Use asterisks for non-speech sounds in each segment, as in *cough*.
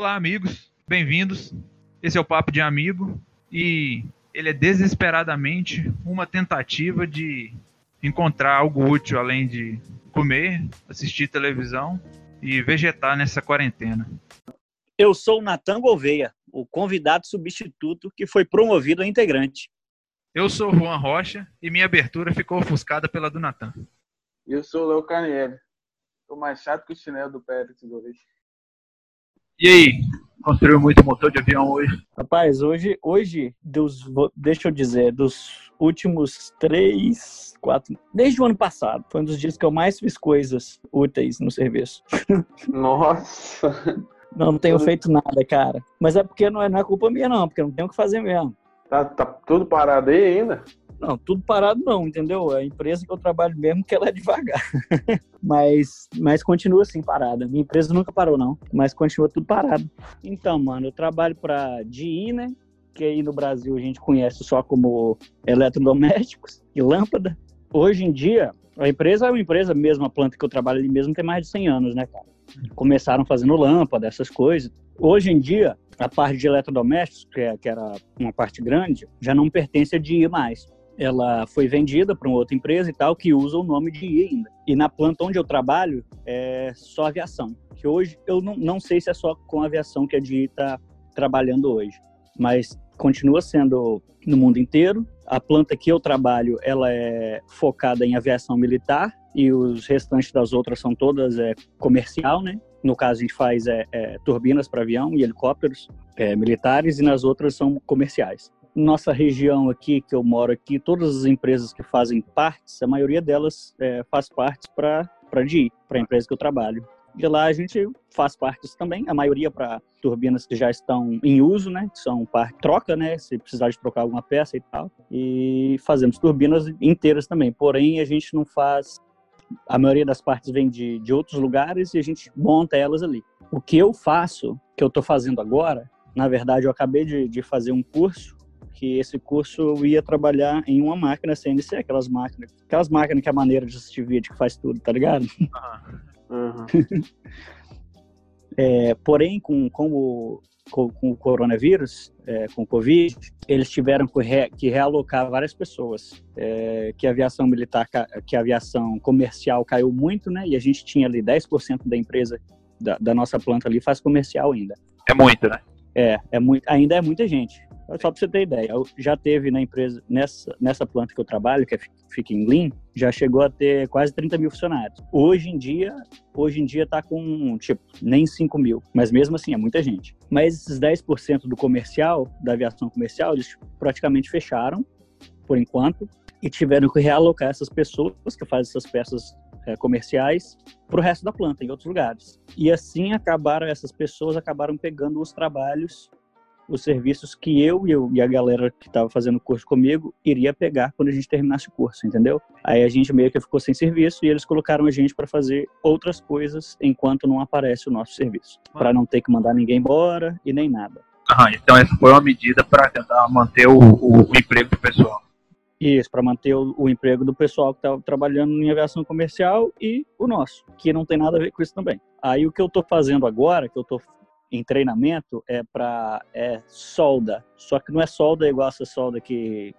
Olá, amigos, bem-vindos. Esse é o Papo de Amigo e ele é desesperadamente uma tentativa de encontrar algo útil além de comer, assistir televisão e vegetar nessa quarentena. Eu sou o Natan Gouveia, o convidado substituto que foi promovido a integrante. Eu sou o Juan Rocha e minha abertura ficou ofuscada pela do Natan. Eu sou o Léo Carnieri. Tô mais chato que o chinelo do Pérez hoje. E aí, construiu muito motor de avião hoje? Rapaz, hoje, hoje dos, deixa eu dizer, dos últimos três, quatro, desde o ano passado, foi um dos dias que eu mais fiz coisas úteis no serviço. *laughs* Nossa! Não, não tenho feito nada, cara. Mas é porque não é, não é culpa minha, não, porque eu não tenho o que fazer mesmo. Tá, tá tudo parado aí ainda? Não, tudo parado não, entendeu? A empresa que eu trabalho mesmo que ela é devagar. *laughs* mas, mas continua assim parada. Minha empresa nunca parou não, mas continua tudo parado. Então, mano, eu trabalho para DI, né? Que aí no Brasil a gente conhece só como eletrodomésticos e lâmpada. Hoje em dia, a empresa é uma empresa mesmo, a planta que eu trabalho ali mesmo tem mais de 100 anos, né, cara? Começaram fazendo lâmpada, essas coisas. Hoje em dia, a parte de eletrodomésticos, que, é, que era uma parte grande, já não pertence a DI mais. Ela foi vendida para uma outra empresa e tal, que usa o nome de DI ainda. E na planta onde eu trabalho, é só aviação. Que hoje, eu não, não sei se é só com aviação que a DI está trabalhando hoje. Mas continua sendo no mundo inteiro. A planta que eu trabalho, ela é focada em aviação militar e os restantes das outras são todas é, comercial, né? No caso, a gente faz é, é turbinas para avião e helicópteros é, militares e nas outras são comerciais. Nossa região aqui, que eu moro aqui, todas as empresas que fazem partes, a maioria delas é, faz partes para a DI, para a empresa que eu trabalho. E lá a gente faz partes também, a maioria para turbinas que já estão em uso, né? Que são parte troca, né? Se precisar de trocar alguma peça e tal. E fazemos turbinas inteiras também. Porém, a gente não faz. A maioria das partes vem de, de outros lugares e a gente monta elas ali. O que eu faço, que eu estou fazendo agora, na verdade, eu acabei de, de fazer um curso que esse curso eu ia trabalhar em uma máquina CNC, aquelas máquinas, aquelas máquinas que é a maneira de assistir vídeo que faz tudo, tá ligado? Uhum. *laughs* é, porém, com, com, o, com, com o coronavírus, é, com o Covid, eles tiveram que, re, que realocar várias pessoas. É, que a aviação militar, que a aviação comercial caiu muito, né? E a gente tinha ali 10% da empresa, da, da nossa planta ali, faz comercial ainda. É muito, né? É, é muito, ainda é muita gente. Só para você ter ideia, já teve na empresa, nessa, nessa planta que eu trabalho, que é, fica em Lean, já chegou a ter quase 30 mil funcionários. Hoje em dia, hoje em dia tá com, tipo, nem 5 mil, mas mesmo assim é muita gente. Mas esses 10% do comercial, da aviação comercial, eles praticamente fecharam, por enquanto, e tiveram que realocar essas pessoas que fazem essas peças é, comerciais para o resto da planta, em outros lugares. E assim acabaram, essas pessoas acabaram pegando os trabalhos os serviços que eu e, eu, e a galera que estava fazendo o curso comigo iria pegar quando a gente terminasse o curso, entendeu? Aí a gente meio que ficou sem serviço e eles colocaram a gente para fazer outras coisas enquanto não aparece o nosso serviço, para não ter que mandar ninguém embora e nem nada. Ah, então essa foi uma medida para tentar manter o, o, o, emprego do pessoal. Isso, para manter o, o, emprego do pessoal que estava trabalhando em aviação comercial e o nosso, que não tem nada a ver com isso também. Aí o que eu estou fazendo agora, que eu estou em treinamento é para é solda. Só que não é solda igual essa solda que,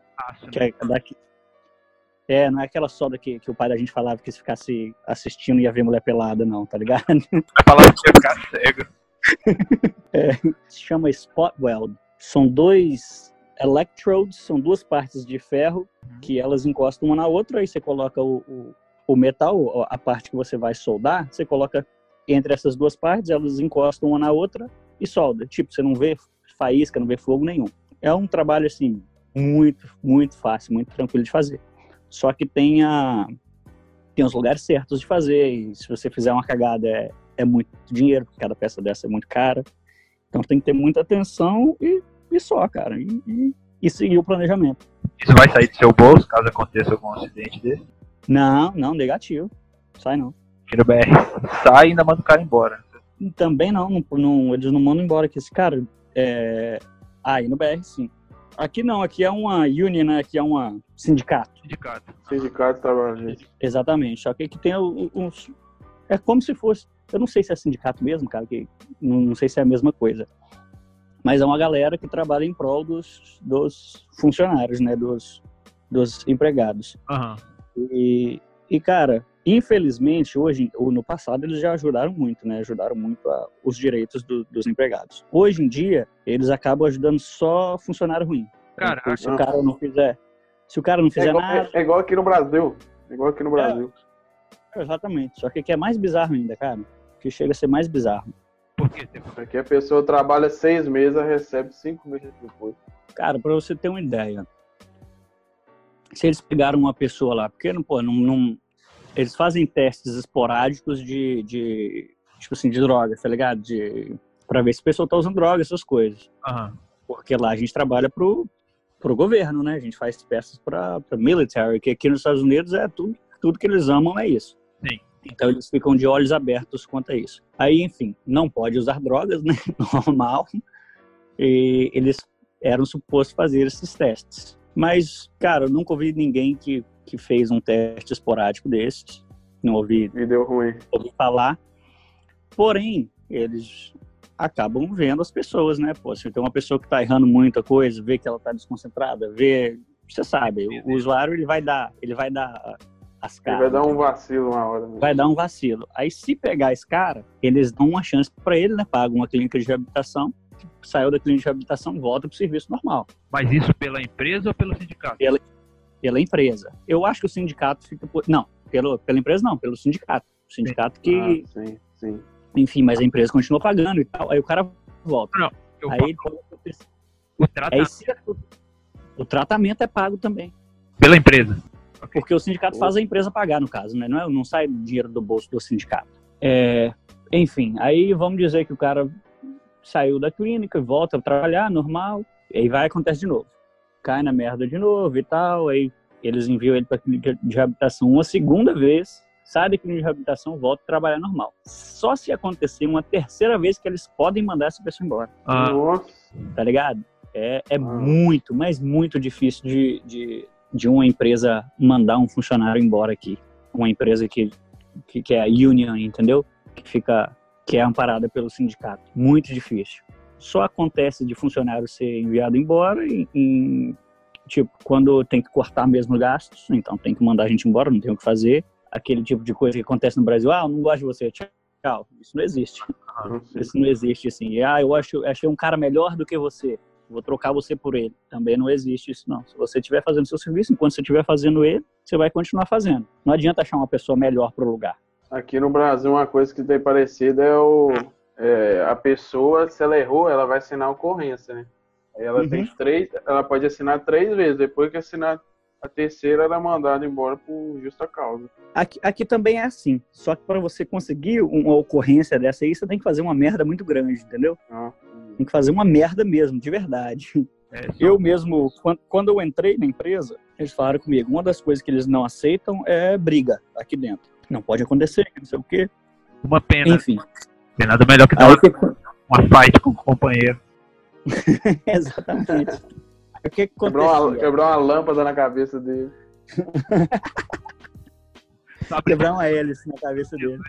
que é daqui. É, não é aquela solda que, que o pai da gente falava que se ficasse assistindo ia ver mulher pelada, não, tá ligado? *laughs* Vai falar que ia ficar cego. é, se chama spot weld. São dois electrodes, são duas partes de ferro uhum. que elas encostam uma na outra, aí você coloca o, o, o metal, a parte que você vai soldar, você coloca entre essas duas partes, elas encostam uma na outra e solda. Tipo, você não vê faísca, não vê fogo nenhum. É um trabalho, assim, muito, muito fácil, muito tranquilo de fazer. Só que tem, a, tem os lugares certos de fazer, e se você fizer uma cagada é, é muito dinheiro, porque cada peça dessa é muito cara. Então tem que ter muita atenção e, e só, cara. E, e, e seguir o planejamento. Isso vai sair do seu bolso caso aconteça algum acidente desse? Não, não, negativo. Sai não. Aqui BR sai e ainda manda o cara embora. Também não, não, não eles não mandam embora que esse cara. É... Aí no BR sim. Aqui não, aqui é uma union, né? Aqui é uma sindicato. Sindicato. Sindicato trabalhador. Exatamente. Só que aqui tem os, É como se fosse. Eu não sei se é sindicato mesmo, cara, que não, sei se é a mesma coisa. Mas é uma galera que trabalha em prol dos, dos funcionários, né? Dos, dos empregados. Aham. E, e, cara, infelizmente, hoje, ou no passado, eles já ajudaram muito, né? Ajudaram muito a, os direitos do- dos empregados. Hoje em dia, eles acabam ajudando só funcionário ruim. Cara, Porque se o cara não fizer. Se o cara não É fizer igual, nada. é igual aqui no Brasil. É igual aqui no Brasil. Exatamente. Só que aqui é mais bizarro ainda, cara. Que chega a ser mais bizarro. por quê? Aqui a pessoa trabalha seis meses, recebe cinco meses depois. Cara, pra você ter uma ideia. Se eles pegaram uma pessoa lá, porque não, pô, não, não- eles fazem testes esporádicos de, de tipo assim, de drogas, tá ligado? De para ver se a pessoa tá usando droga, essas coisas. Aham. Porque lá a gente trabalha pro pro governo, né? A gente faz peças para para military, que aqui nos Estados Unidos é tudo tudo que eles amam é isso. Sim. Então eles ficam de olhos abertos quanto a isso. Aí, enfim, não pode usar drogas, né? *laughs* Normal. E eles eram supostos fazer esses testes. Mas, cara, eu nunca ouvi ninguém que, que fez um teste esporádico desses. Não ouvi, E deu ruim. ouvi falar. Porém, eles acabam vendo as pessoas, né? Pô, se tem uma pessoa que tá errando muita coisa, vê que ela tá desconcentrada, vê... Você sabe, o usuário, ele vai dar, ele vai dar as Ele caras. vai dar um vacilo uma hora. Né? vai dar um vacilo. Aí, se pegar esse cara, eles dão uma chance para ele, né? Pagam uma clínica de reabilitação, saiu da clínica de reabilitação, volta pro serviço normal, Mas isso pela empresa ou pelo sindicato? pela empresa. Eu acho que o sindicato fica por... Não, pelo, pela empresa não, pelo sindicato. O sindicato que, Ah, sim, sim. enfim, mas a empresa continua pagando e tal. Aí o cara volta. Eu Aí ele o tratamento aí se- o tratamento é pago também. pela empresa. Porque o sindicato faz a empresa pagar, no caso, né? Não, é, não sai dinheiro do bolso do sindicato. É, enfim, aí vamos dizer que o cara saiu da clínica, volta a trabalhar, normal, e aí vai acontecer de novo. Cai na merda de novo e tal, aí eles enviam ele para clínica de reabilitação uma segunda vez, sai da clínica de reabilitação, volta a trabalhar normal. Só se acontecer uma terceira vez que eles podem mandar essa pessoa embora Ah, tá ligado? É, é muito, mas muito difícil de, de, de uma empresa mandar um funcionário embora aqui. Uma empresa que, que, que é a union, entendeu? Que fica, que é amparada pelo sindicato. Muito difícil. Só acontece de funcionário ser enviado embora em, em, tipo, quando tem que cortar mesmo gastos, então tem que mandar a gente embora, não tem o que fazer. Aquele tipo de coisa que acontece no Brasil, ah, eu não gosto de você, tchau. Isso não existe. Sei. Isso não existe assim. Ah, eu acho, achei um cara melhor do que você. Vou trocar você por ele. Também não existe isso, não. Se você estiver fazendo seu serviço, enquanto você estiver fazendo ele, você vai continuar fazendo. Não adianta achar uma pessoa melhor para o lugar. Aqui no Brasil, uma coisa que tem parecido é o. é, a pessoa, se ela errou, ela vai assinar a ocorrência, né? Aí ela Uhum. tem três. Ela pode assinar três vezes. Depois que assinar a terceira, ela é mandada embora por justa causa. Aqui, aqui também é assim. Só que para você conseguir uma ocorrência dessa aí, você tem que fazer uma merda muito grande, entendeu? Ah, Tem que fazer uma merda mesmo, de verdade. é Eu mesmo, quando, quando eu entrei na empresa, eles falaram comigo, uma das coisas que eles não aceitam é briga aqui dentro. Não pode acontecer, que não sei o quê. uma pena. Enfim. Tem nada melhor que dar uma, que, uma fight com o companheiro. *laughs* Exatamente. O que, que quebrou, uma, quebrou uma lâmpada na cabeça dele. *laughs* Quebrar uma hélice na cabeça dele.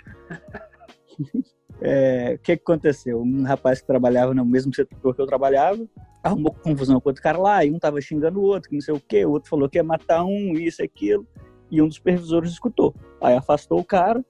*laughs* É, O que, que aconteceu? Um rapaz que trabalhava no mesmo setor que eu trabalhava arrumou confusão com outro cara lá, e um tava xingando o outro, que não sei o quê, o outro falou que ia matar um, isso e aquilo, e um dos supervisores escutou. Aí afastou o cara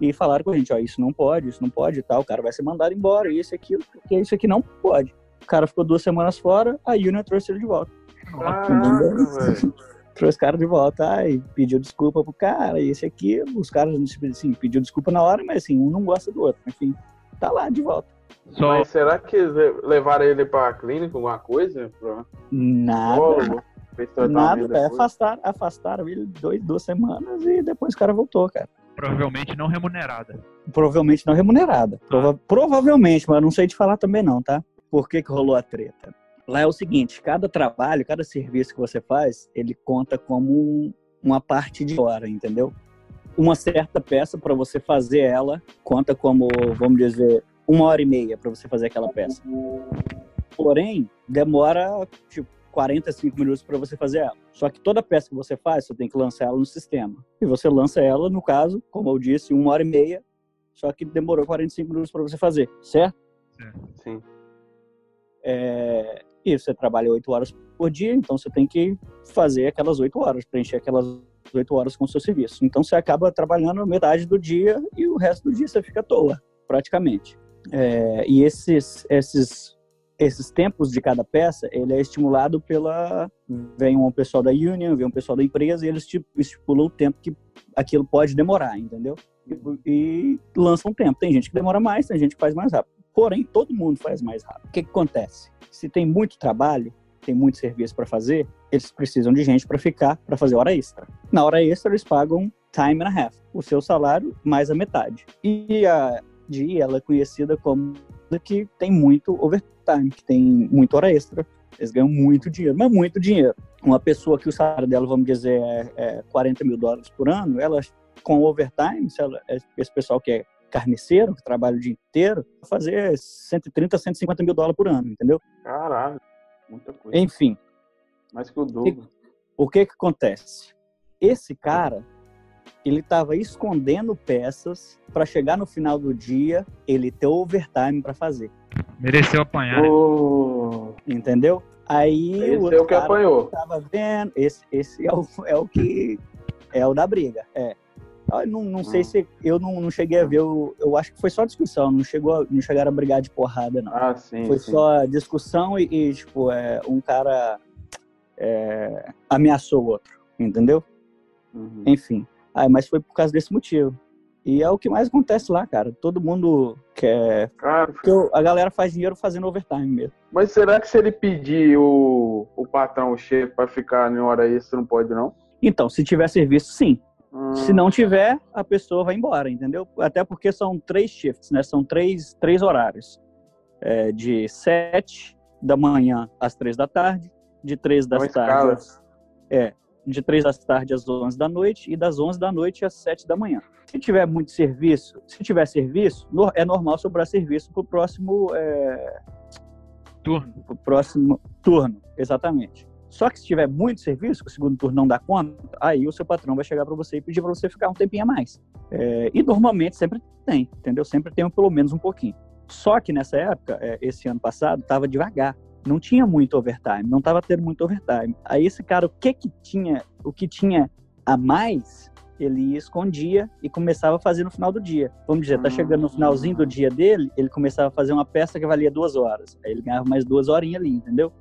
e falaram com a gente, ó, isso não pode, isso não pode e tal, o cara vai ser mandado embora, isso e aquilo, porque isso aqui não pode. O cara ficou duas semanas fora, a Union trouxe ele de volta. Caraca, *laughs* trouxe o cara de volta, ai, pediu desculpa pro cara, e esse aqui, os caras, assim, pediu desculpa na hora, mas assim, um não gosta do outro, enfim, tá lá de volta. Só Mas será que levaram ele pra clínica, alguma coisa? Pra Nada, psicólogo? Nada, é, afastaram, afastaram ele dois, duas semanas e depois o cara voltou, cara. Provavelmente não remunerada. Provavelmente não remunerada, Prova- provavelmente, mas não sei te falar também não, tá? Por que que rolou a treta? Lá é o seguinte, cada trabalho, cada serviço que você faz, ele conta como um- uma parte de hora, entendeu? Uma certa peça para você fazer ela conta como, vamos dizer, uma hora e meia para você fazer aquela peça. Porém, demora tipo 45 minutos para você fazer ela. Só que toda peça que você faz, você tem que lançar ela no sistema. E você lança ela, no caso, como eu disse, uma hora e meia só que demorou 45 minutos para você fazer, certo? Sim. É, e você trabalha 8 horas por dia, então você tem que fazer aquelas 8 horas, preencher aquelas 8 horas com o seu serviço. Então você acaba trabalhando metade do dia e o resto do dia você fica à toa, praticamente. É, e esses, esses, esses tempos de cada peça, ele é estimulado pela... Vem um pessoal da union, vem um pessoal da empresa e eles estipulam o tempo que aquilo pode demorar, entendeu? E, e lançam um tempo. Tem gente que demora mais, tem gente que faz mais rápido. Porém, todo mundo faz mais rápido. O que, que acontece? Se tem muito trabalho, tem muito serviço para fazer, eles precisam de gente para ficar, para fazer hora extra. Na hora extra, eles pagam time and a half, o seu salário mais a metade. E a DI, ela é conhecida como que tem muito overtime, que tem muita hora extra. Eles ganham muito dinheiro, mas muito dinheiro. Uma pessoa que o salário dela, vamos dizer, é, é 40 mil dólares por ano, ela com overtime, ela, esse pessoal que é carniceiro, que trabalha o dia inteiro, fazer 130, 150 mil dólares por ano, entendeu? Caralho, muita coisa. Enfim. Mais que o dobro. O que que acontece? Esse cara, ele estava escondendo peças para chegar no final do dia, ele ter overtime para fazer. Mereceu apanhar. Oh, Entendeu? Aí esse o é outro o que cara apanhou. tava vendo, esse, esse é, o, é o que é o da briga, é. Eu não, não sei Hum. se eu não, não cheguei a ver, eu, eu acho que foi só discussão, não chegou, não chegaram a brigar de porrada não. Ah, sim. Foi sim. só discussão e, e, tipo, é, um cara é, ameaçou o outro, entendeu? Uhum. Enfim. Ah, mas foi por causa desse motivo. E é o que mais acontece lá, cara. Todo mundo quer. Cara, Porque a galera faz dinheiro fazendo overtime mesmo. mas será que se ele pedir o, o patrão, o chefe, pra ficar em hora extra, não pode, não? Então, se tiver serviço, sim. Hum, Se não tiver, a pessoa vai embora, entendeu? Até porque são três shifts, né? São três, três horários. É, de sete da manhã às três da tarde, de três das tardes. É, de três da tarde às 11 da noite e das 11 da noite às 7 da manhã. Se tiver muito serviço, se tiver serviço, é normal sobrar serviço para o próximo, é, Turno. pro próximo turno, exatamente. Só que se tiver muito serviço, que o segundo turno não dá conta, aí o seu patrão vai chegar para você e pedir para você ficar um tempinho a mais. É, e normalmente sempre tem, entendeu? Sempre tem pelo menos um pouquinho. Só que nessa época, é, esse ano passado, estava devagar. Não tinha muito overtime, não estava tendo muito overtime. Aí esse cara, o que que tinha, o que tinha a mais, ele ia, escondia e começava a fazer no final do dia. Vamos dizer, tá chegando no finalzinho do dia dele, ele começava a fazer uma peça que valia duas horas. Aí ele ganhava mais duas horinhas ali, entendeu?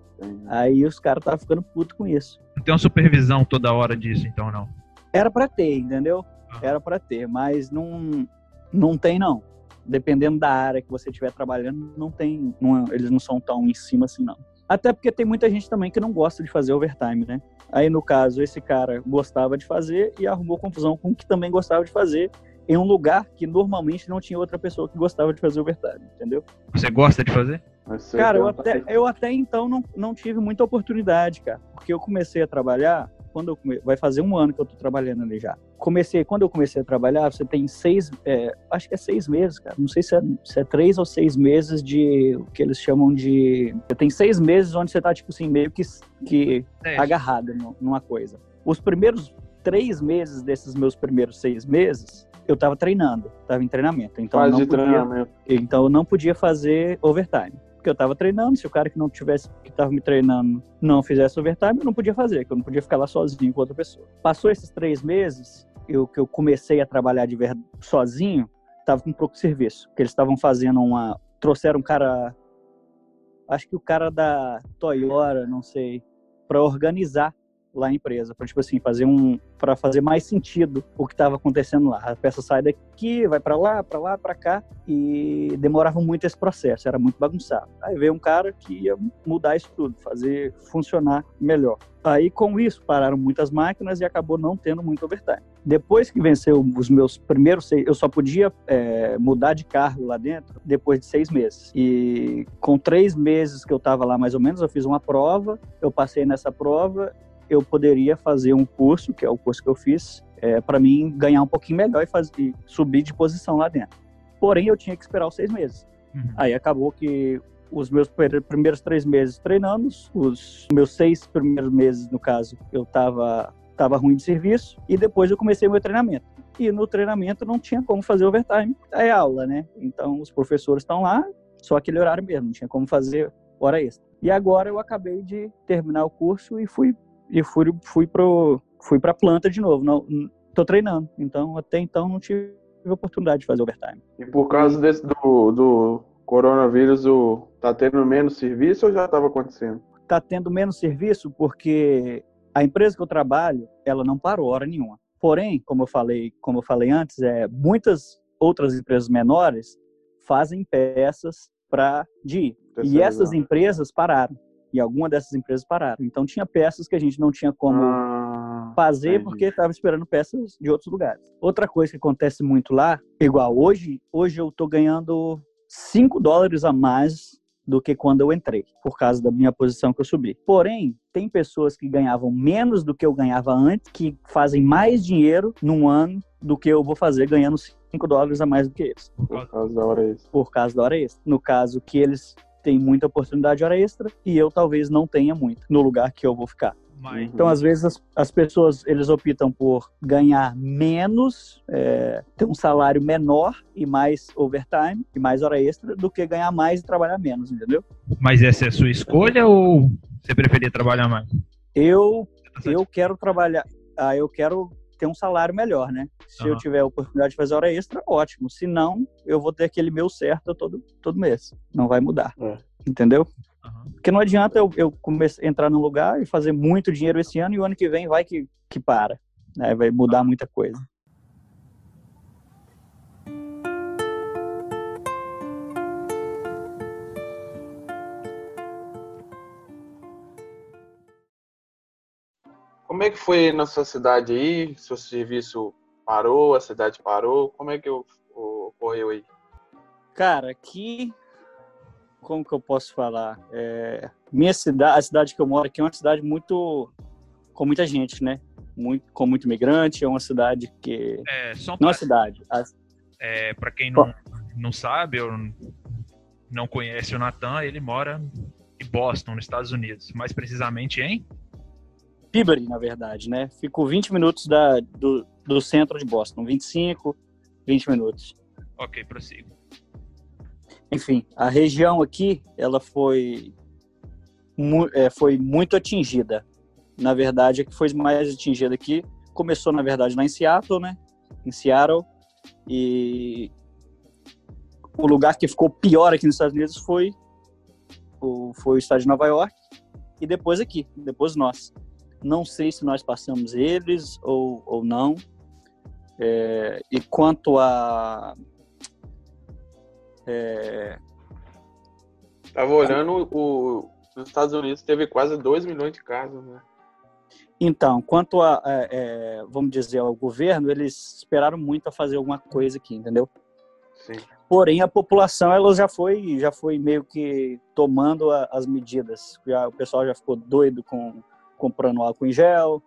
Aí os caras estavam ficando puto com isso. Não tem uma supervisão toda hora disso, então não. Era pra ter, entendeu? Era pra ter, mas não, não tem não. Dependendo da área que você estiver trabalhando, não tem, não- eles não são tão em cima assim não. Até porque tem muita gente também que não gosta de fazer overtime, né? Aí no caso esse cara gostava de fazer e arrumou confusão com o que também gostava de fazer em um lugar que normalmente não tinha outra pessoa que gostava de fazer overtime, entendeu? Você gosta de fazer? Você Cara, eu até, eu até então não, não tive muita oportunidade, cara. Porque eu comecei a trabalhar, quando eu come... vai fazer um ano que eu tô trabalhando ali já. Comecei, quando eu comecei a trabalhar, você tem seis, é, acho que é seis meses, cara. Não sei se é, se é três ou seis meses de, o que eles chamam de... Você tem seis meses onde você tá, tipo assim, meio que, que É, agarrado nu- numa coisa. Os primeiros três meses desses meus primeiros seis meses, eu tava treinando, tava em treinamento. Então eu Fase não de podia, treinamento. então eu não podia fazer overtime. Porque eu tava treinando, se o cara que não tivesse, que tava me treinando, não fizesse overtime, eu não podia fazer, que eu não podia ficar lá sozinho com outra pessoa. Passou esses três meses, eu, que eu comecei a trabalhar de verdade sozinho, tava com pouco serviço. Porque eles estavam fazendo uma. Trouxeram um cara. Acho que o cara da Toyota, não sei, para organizar lá a empresa, para tipo assim, fazer um para fazer mais sentido o que estava acontecendo lá. A peça sai daqui, vai para lá, para lá, para cá e demorava muito esse processo, era muito bagunçado. Aí veio um cara que ia mudar isso tudo, fazer funcionar melhor. Aí com isso pararam muitas máquinas e acabou não tendo muito overtime. Depois que venceu os meus primeiros seis, eu só podia é, mudar de cargo lá dentro depois de seis meses. E com três meses que eu estava lá mais ou menos, eu fiz uma prova, eu passei nessa prova eu poderia fazer um curso, que é o curso que eu fiz, é, para mim ganhar um pouquinho melhor e, fazer, e subir de posição lá dentro. Porém, eu tinha que esperar os seis meses. Uhum. Aí acabou que os meus pr- primeiros três meses treinando, os meus seis primeiros meses, no caso, eu tava, tava ruim de serviço, e depois eu comecei meu treinamento. e no treinamento não tinha como fazer overtime. É aula, né? Então os professores estão lá, só aquele horário mesmo, não tinha como fazer hora extra. E agora eu acabei de terminar o curso e fui e fui fui pro fui para planta de novo. Não tô treinando. Então até então não tive oportunidade de fazer overtime. E por causa desse do, do coronavírus, o, tá tendo menos serviço ou já estava acontecendo? Tá tendo menos serviço porque a empresa que eu trabalho, ela não parou hora nenhuma. Porém, como eu falei, como eu falei antes, é muitas outras empresas menores fazem peças para de e essas empresas pararam. E algumas dessas empresas pararam. Então tinha peças que a gente não tinha como ah, fazer entendi. porque estava esperando peças de outros lugares. Outra coisa que acontece muito lá, igual hoje, hoje eu estou ganhando 5 dólares a mais do que quando eu entrei, por causa da minha posição que eu subi. Porém, tem pessoas que ganhavam menos do que eu ganhava antes, que fazem mais dinheiro num ano do que eu vou fazer ganhando 5 dólares a mais do que eles. Por causa da hora extra. Por causa da hora extra. No caso que eles têm muita oportunidade de hora extra e eu talvez não tenha muito no lugar que eu vou ficar. Uhum. Então, às vezes, as, as, pessoas eles optam por ganhar menos, é, ter um salário menor e mais overtime e mais hora extra do que ganhar mais e trabalhar menos, entendeu? Mas essa é a sua escolha ou você preferia trabalhar mais? Eu, tá eu quero trabalhar, ah, eu quero ter um salário melhor, né? Se uhum. eu tiver a oportunidade de fazer hora extra, ótimo. Se não, eu vou ter aquele meu certo todo, todo mês. Não vai mudar. É. Entendeu? Uhum. Porque não adianta eu, eu começar, entrar num lugar e fazer muito dinheiro esse ano e o ano que vem vai que, que para. Né? Vai mudar muita coisa. Como é que foi na sua cidade aí? Seu serviço parou, a cidade parou? Como é que ocorreu aí? Cara, aqui como que eu posso falar? É, minha cidade, a cidade que eu moro aqui é uma cidade muito com muita gente, né? Muito, com muito imigrante, é uma cidade que é, só não é cidade. É, para quem não, não sabe ou não conhece o Natan, ele mora em Boston, nos Estados Unidos, mais precisamente em Peabody, na verdade, né? Fico 20 minutos da, do, do centro de Boston, 25, 20 minutos. Ok, prossigo enfim, a região aqui, ela foi, mu é, foi muito atingida. Na verdade, a que foi mais atingida aqui começou, na verdade, lá em Seattle, né? Em Seattle. E o lugar que ficou pior aqui nos Estados Unidos foi o, foi o estado de Nova York. E depois aqui, depois nós. Não sei se nós passamos eles ou, ou não. É, e quanto a é... Tava olhando, o, os Estados Unidos teve quase 2 milhões de casos, né? Então, quanto a, é, é, vamos dizer, ao governo, eles esperaram muito a fazer alguma coisa aqui, entendeu? Sim. Porém, a população, ela já foi, já foi meio que tomando a, as medidas. Já, o pessoal já ficou doido com comprando álcool em gel,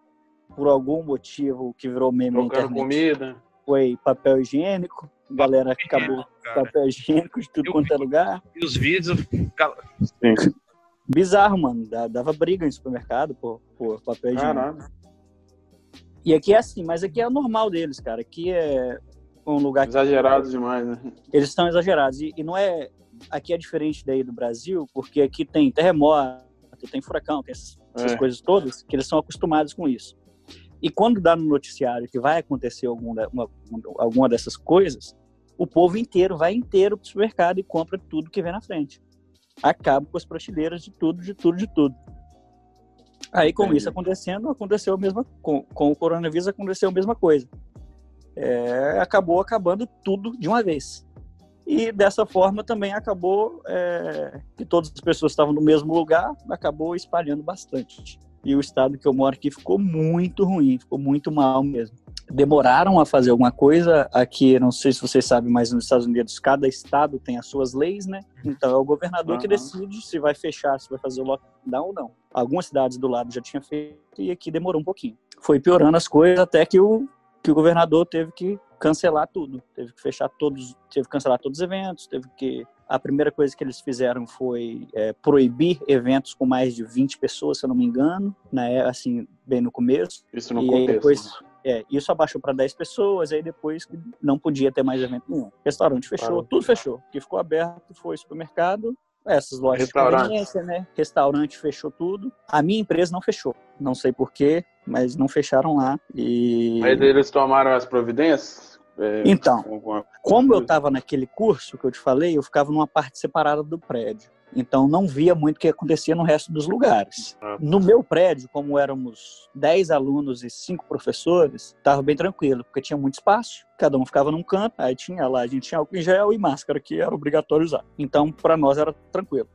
por algum motivo que virou meme na internet. comida. Foi papel higiênico galera acabou cara. papel higiênico de tudo quanto é lugar. E os vídeos. Bizarro, mano. Dava briga no supermercado por, por papel higiênico. Caramba. E aqui é assim, mas aqui é o normal deles, cara. Aqui é um lugar. Exagerados que... demais, né? Eles estão exagerados. E, e, não é. Aqui é diferente daí do Brasil, porque aqui tem terremoto, tem furacão, tem essas, essas é. coisas todas, que eles são acostumados com isso. E quando dá no noticiário que vai acontecer alguma, uma, alguma dessas coisas, o povo inteiro vai inteiro para o supermercado e compra tudo que vem na frente. Acaba com as prateleiras de tudo, de tudo, de tudo. Aí, com isso acontecendo, aconteceu a mesma com, com o coronavírus aconteceu a mesma coisa. É, acabou acabando tudo de uma vez. E dessa forma também acabou é, que todas as pessoas estavam no mesmo lugar, acabou espalhando bastante. E o estado que eu moro aqui ficou muito ruim, ficou muito mal mesmo demoraram a fazer alguma coisa. Aqui, não sei se vocês sabem, mas nos Estados Unidos cada estado tem as suas leis, né? Então é o governador uhum. que decide se vai fechar, se vai fazer o lockdown ou não. Algumas cidades do lado já tinha feito e aqui demorou um pouquinho. Foi piorando as coisas até que o que o governador teve que cancelar tudo, teve que fechar todos, teve que cancelar todos os eventos, teve que a primeira coisa que eles fizeram foi é, proibir eventos com mais de 20 pessoas, se eu não me engano, né, assim, bem no começo. Isso no e começo. Aí depois, né? É, isso abaixou para 10 pessoas, aí depois não podia ter mais evento nenhum. Restaurante fechou, tudo fechou. O que ficou aberto foi supermercado, essas lojas de conveniência, né? Restaurante fechou tudo. A minha empresa não fechou. Não sei porquê, mas não fecharam lá. E. Aí eles tomaram as providências? É, Então, alguma como eu estava naquele curso que eu te falei, eu ficava numa parte separada do prédio. Então não via muito o que acontecia no resto dos lugares. Ah. No meu prédio, como éramos 10 alunos e 5 professores, estava bem tranquilo, porque tinha muito espaço, cada um ficava num canto, aí tinha lá, a gente tinha álcool em gel e máscara, que era obrigatório usar. Então, para nós era tranquilo.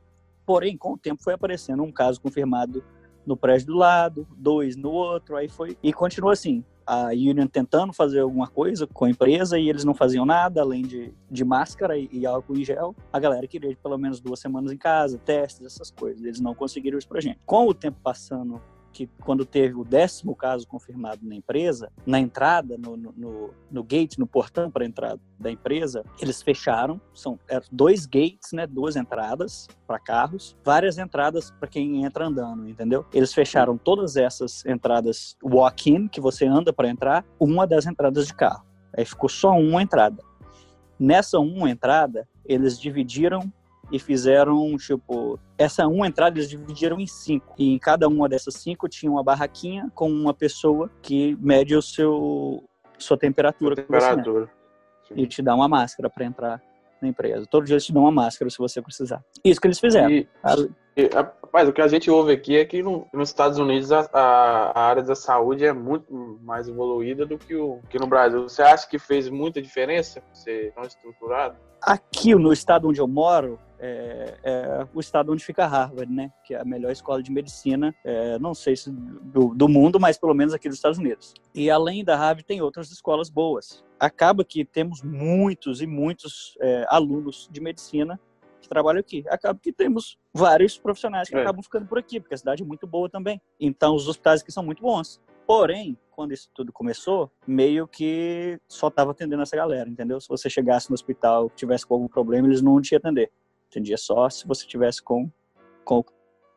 Porém, com o tempo foi aparecendo um caso confirmado no prédio do lado, dois no outro, aí foi. E continua assim. A Union tentando fazer alguma coisa com a empresa e eles não faziam nada além de, de máscara e, e álcool em gel. A galera queria pelo menos duas semanas em casa, testes, essas coisas. Eles não conseguiram isso pra gente. Com o tempo passando, que quando teve o décimo caso confirmado na empresa, na entrada, no, no, no, gate, no portão para entrada da empresa, eles fecharam. São eram dois gates, né? Duas entradas para carros, várias entradas para quem entra andando, entendeu? Eles fecharam todas essas entradas walk-in que você anda para entrar, uma das entradas de carro. Aí ficou só uma entrada. Nessa uma entrada, eles dividiram e fizeram, tipo, essa uma entrada eles dividiram em cinco. E em cada uma dessas cinco tinha uma barraquinha com uma pessoa que mede o seu sua temperatura, Temperatura. e te dá uma máscara para entrar na empresa. Todo dia eles te dão uma máscara se você precisar. Isso que eles fizeram. E, e, rapaz, o que a gente ouve aqui é que no- nos Estados Unidos a, a- a área da saúde é muito mais evoluída do que, o, que no Brasil. Você acha que fez muita diferença ser tão estruturado? Aqui no estado onde eu moro, é, é o estado onde fica Harvard, né? Que é a melhor escola de medicina, é, não sei se do, do mundo, mas pelo menos aqui dos Estados Unidos. E além da Harvard, tem outras escolas boas. Acaba que temos muitos e muitos é, alunos de medicina que trabalham aqui. Acaba que temos vários profissionais que É. acabam ficando por aqui, porque a cidade é muito boa também. Então, os hospitais aqui são muito bons. Porém, quando isso tudo começou, meio que só tava atendendo essa galera, entendeu? Se você chegasse no hospital, tivesse algum problema, eles não te atender. Atendia só se você tivesse com, com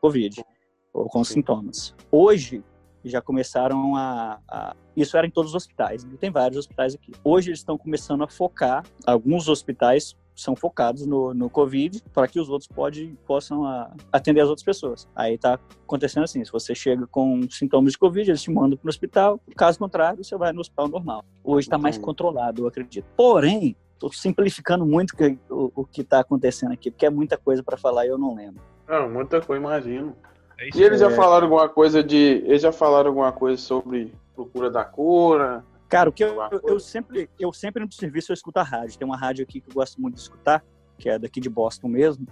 Covid ou com Sim. sintomas. Hoje, já começaram a, a- Isso era em todos os hospitais, e tem vários hospitais aqui. Hoje eles estão começando a focar, alguns hospitais são focados no, no Covid para que os outros pode, possam a- atender as outras pessoas. Aí tá acontecendo assim, se você chega com sintomas de Covid, eles te mandam para o hospital, caso contrário, você vai no hospital normal. Hoje está mais controlado, eu acredito. Porém, estou simplificando muito que- o, o que está acontecendo aqui, porque é muita coisa para falar e eu não lembro. Não, muita coisa, imagino. É isso E eles já É. falaram alguma coisa de. Eles já falaram alguma coisa sobre procura da cura? Cara, o que eu, eu, eu sempre, eu sempre no serviço eu escuto a rádio. Tem uma rádio aqui que eu gosto muito de escutar, que é daqui de Boston mesmo.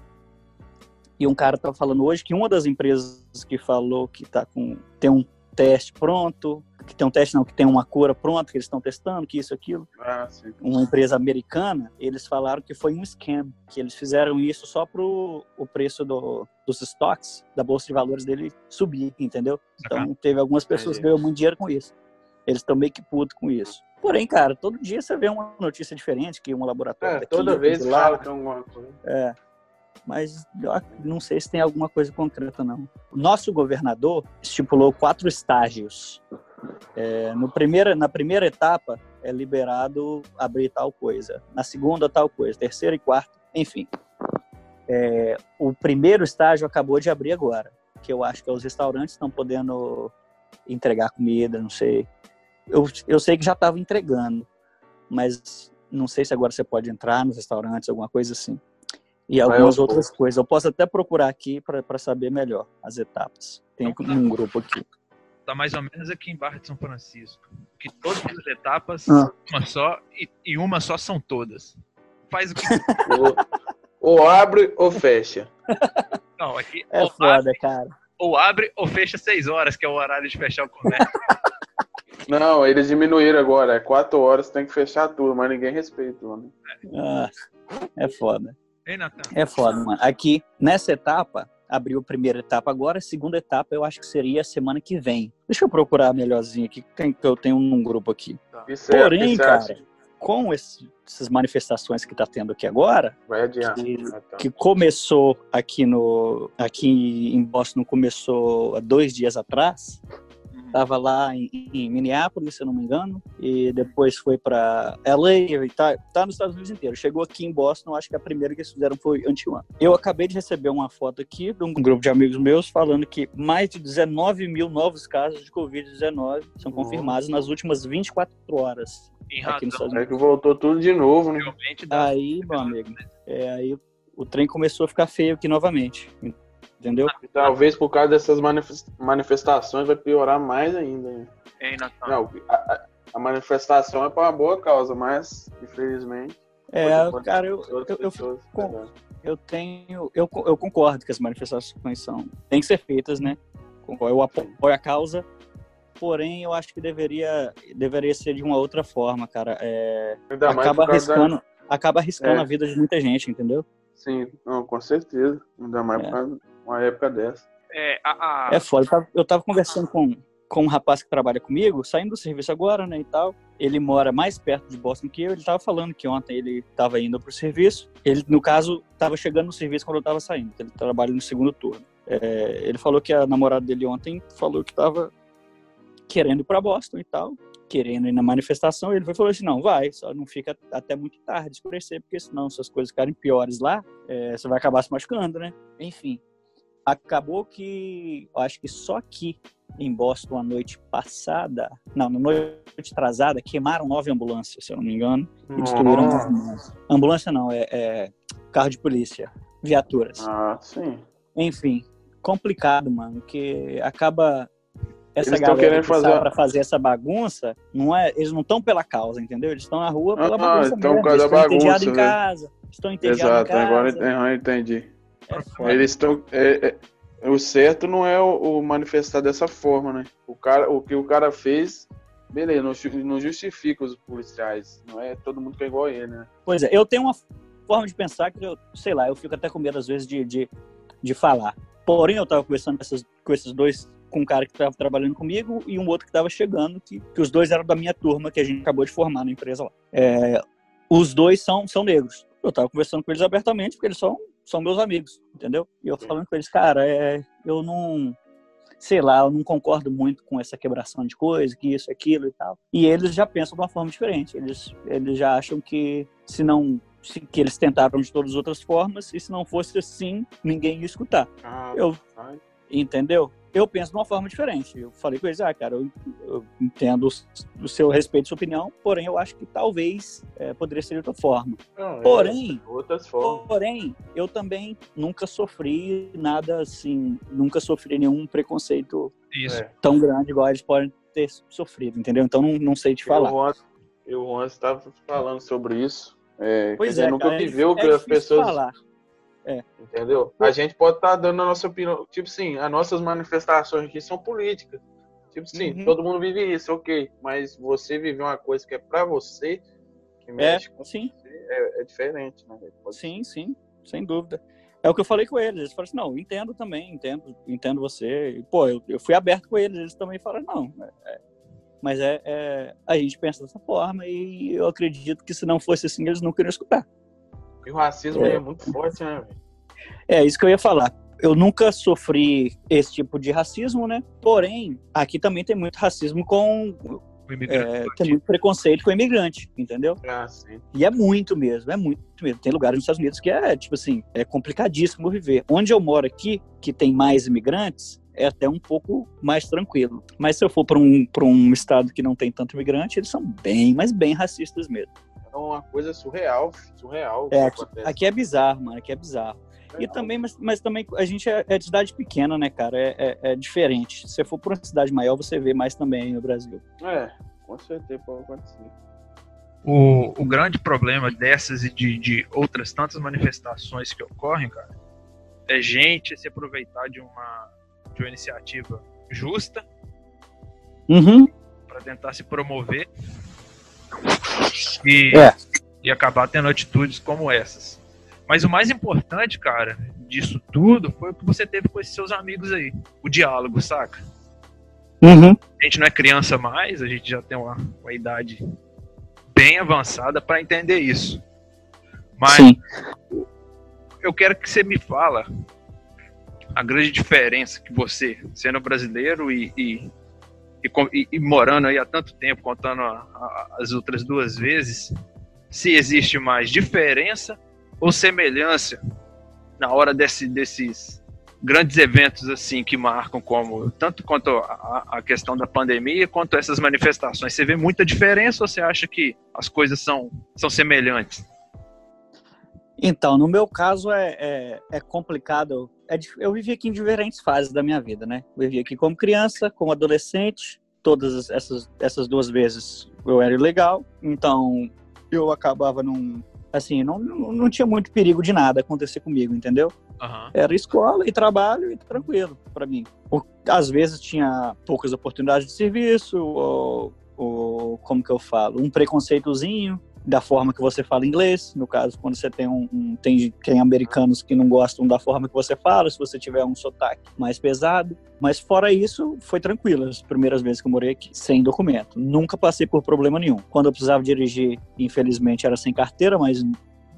E um cara tava falando hoje que uma das empresas que falou que tá com tem um teste pronto, que tem um teste não, que tem uma cura pronta, que eles estão testando, que isso aquilo. Ah. Uma empresa americana, eles falaram que foi um scam, que eles fizeram isso só pro o preço do, dos estoques da bolsa de valores dele subir, entendeu? Então teve algumas pessoas que ganham muito dinheiro com isso. Eles estão meio que putos com isso. Porém, cara, todo dia você vê uma notícia diferente, que um laboratório É, daqui, toda vez lá. fala que alguma coisa. É. Mas não sei se tem alguma coisa concreta, não. Nosso governador estipulou quatro estágios. É, no primeira, na primeira etapa, é liberado abrir tal coisa. Na segunda, tal coisa. Terceira e quarta, enfim. É, o primeiro estágio acabou de abrir agora, que eu acho que os restaurantes estão podendo entregar comida, não sei. Eu, eu sei que já estava entregando, mas não sei se agora você pode entrar nos restaurantes, alguma coisa assim. E algumas outras poucos. coisas. Eu posso até procurar aqui para saber melhor as etapas. Tem um grupo aqui. Tá mais ou menos aqui em Barra de São Francisco. Que todas as etapas, Ah. uma só, e, e uma só são todas. Faz o que. *laughs* Ou, ou abre ou fecha. Não, aqui É ou, foda, abre, cara. ou abre ou fecha seis horas, que é o horário de fechar o comércio. *laughs* Não, eles diminuíram agora. É quatro horas, tem que fechar tudo, mas ninguém respeita. Né? Ah, é foda. Natan? É foda, mano. Aqui, nessa etapa, abriu a primeira etapa agora, a segunda etapa eu acho que seria a semana que vem. Deixa eu procurar melhorzinho aqui, que tem- que eu tenho num grupo aqui. É- Porém, isso é cara, assim, com esse- essas manifestações que tá tendo aqui agora, que, tá. que começou aqui no aqui em Boston começou há dois dias atrás. Tava lá em, em, Minneapolis, se eu não me engano, e depois foi para LA e tá, tá nos Estados Unidos inteiro. Chegou aqui em Boston, acho que a primeira que eles fizeram foi Antiwan. Eu acabei de receber uma foto aqui de um grupo de amigos meus falando que mais de 19 mil novos casos de Covid-19 são confirmados nas últimas 24 horas. Em aqui nos Estados Unidos. É que voltou tudo de novo, né? Aí, meu amigo, é, aí o trem começou a ficar feio aqui novamente entendeu? Talvez por causa dessas manifestações vai piorar mais ainda. Né? É, Não, a, a, manifestação é para uma boa causa, mas infelizmente. É, cara, eu, eu, eu, com, eu, tenho. Eu, eu concordo que as manifestações são. têm que ser feitas, né? Eu apoio a causa, porém eu acho que deveria, deveria ser de uma outra forma, cara. É, acaba arriscando, da... acaba arriscando é. a vida de muita gente, entendeu? Sim, não, com certeza. Ainda mais é. por uma época dessa. É, a, a... é foda. Eu tava, eu tava conversando com, com um rapaz que trabalha comigo, saindo do serviço agora, né, e tal. Ele mora mais perto de Boston que eu. Ele tava falando que ontem ele tava indo pro serviço. Ele, no caso, tava chegando no serviço quando eu tava saindo. Ele trabalha no segundo turno. É, ele falou que a namorada dele ontem falou que tava querendo ir para Boston e tal, querendo ir na manifestação. Ele foi, falou assim: não, vai, só não fica até muito tarde escurecer, porque senão, se as coisas ficarem piores lá, é, você vai acabar se machucando, né? Enfim, acabou que, acho que só aqui em Boston, a noite passada, não, na noite atrasada, queimaram nove ambulâncias, se eu não me engano, e destruíram nove ambulâncias. Ambulância não, é, é, carro de polícia, viaturas. Ah, sim. Enfim, complicado, mano, que acaba essa eles galera que fazer... para fazer essa bagunça, não é, eles não estão pela causa, entendeu? Eles estão na rua pela ah, bagunça então mesmo. Eles estão entediados em casa, estão entediados Exato, em casa. agora eu entendi. É Eles estão. É, é, o certo não é o, o, manifestar dessa forma, né? O, cara, o que o cara fez, beleza, não, não justifica os policiais. Não é todo mundo que é igual a ele, né? Pois é, eu tenho uma forma de pensar que eu, sei lá, eu fico até com medo às vezes de, de, de falar. Porém, eu estava conversando com, essas, com esses dois, com um cara que estava trabalhando comigo e um outro que estava chegando, que, que os dois eram da minha turma, que a gente acabou de formar na empresa lá. É, os dois são, são negros. Eu estava conversando com eles abertamente, porque eles são são meus amigos, entendeu? E eu falando com eles, cara, é, eu não, sei lá, eu não concordo muito com essa quebração de coisa, que isso, aquilo e tal. E eles já pensam de uma forma diferente. Eles, eles já acham que se não se, que eles tentaram de todas as outras formas e se não fosse assim, ninguém ia escutar. Ah, eu, entendeu? Eu penso de uma forma diferente. Eu falei com eles, ah, cara, eu, eu entendo o, seu respeito, sua opinião, porém eu acho que talvez é, poderia ser de outra forma. Não, porém, outras formas. porém, eu também nunca sofri nada assim, nunca sofri nenhum preconceito Isso. tão grande igual eles podem ter sofrido, entendeu? Então não, não sei te falar. Eu ontem estava falando sobre isso. É, pois é, nunca cara, viveu é, que as pessoas. Falar é. Entendeu? A gente pode estar tá dando a nossa opinião. Tipo assim, as nossas manifestações aqui são políticas. Tipo assim, uhum. todo mundo vive isso, ok. Mas você viver uma coisa que é pra você, que mexe é, sim. Você, é, é, diferente, né? Pode sim, sim, sem dúvida. É o que eu falei com eles. Eles falaram assim, não, entendo também, entendo, entendo você. E, pô, eu, eu fui aberto com eles, eles também falaram, não. É, é, mas é, é, a gente pensa dessa forma e eu acredito que se não fosse assim, eles não queriam escutar. E o racismo é, é muito forte, né? É, isso que eu ia falar. Eu nunca sofri esse tipo de racismo, né? Porém, aqui também tem muito racismo com. É, tem muito preconceito com imigrante, entendeu? Ah, sim. E é muito mesmo, é muito mesmo. Tem lugares nos Estados Unidos que é, tipo assim, é complicadíssimo viver. Onde eu moro aqui, que tem mais imigrantes, é até um pouco mais tranquilo. Mas se eu for para um, um estado que não tem tanto imigrante, eles são bem, mas bem racistas mesmo. É uma coisa surreal, surreal. É, aqui, aqui, é bizarro, mano, aqui é bizarro. E também, mas, mas também a gente é, é, de cidade pequena, né, cara? É, é, é, diferente. Se você for para uma cidade maior, você vê mais também no Brasil. É, com certeza pode acontecer. O, o grande problema dessas e de, de outras tantas manifestações que ocorrem, cara, é gente se aproveitar de uma, de uma iniciativa justa uhum. para tentar se promover e, é. e acabar tendo atitudes como essas. Mas o mais importante, cara, disso tudo foi o que você teve com esses seus amigos aí. O diálogo, saca? Uhum. A gente não é criança mais, a gente já tem uma, uma idade bem avançada para entender isso. Mas Sim. eu quero que você me fala a grande diferença que você, sendo brasileiro e, e e, e, morando aí há tanto tempo, contando a, a, as outras duas vezes, se existe mais diferença ou semelhança na hora desse, desses grandes eventos assim que marcam como tanto quanto a, a, questão da pandemia quanto essas manifestações. Você vê muita diferença ou você acha que as coisas são, são semelhantes? Então no meu caso é, é, é complicado eu vivi aqui em diferentes fases da minha vida né eu vivi aqui como criança como adolescente todas essas essas duas vezes eu era ilegal então eu acabava num assim, não, não tinha muito perigo de nada acontecer comigo, entendeu? Uhum. Era escola e trabalho e tranquilo para mim. Às vezes tinha poucas oportunidades de serviço, ou, ou como que eu falo, um preconceitozinho, da forma que você fala inglês. No caso, quando você tem um, um, tem, tem americanos que não gostam da forma que você fala, se você tiver um sotaque mais pesado. Mas fora isso, foi tranquilo as primeiras vezes que eu morei aqui, sem documento. Nunca passei por problema nenhum. Quando eu precisava dirigir, infelizmente era sem carteira, mas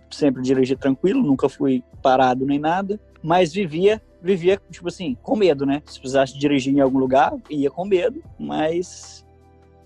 sempre dirigi tranquilo, nunca fui parado nem nada. Mas vivia vivia, tipo assim, com medo, né? Se precisasse dirigir em algum lugar, ia com medo, mas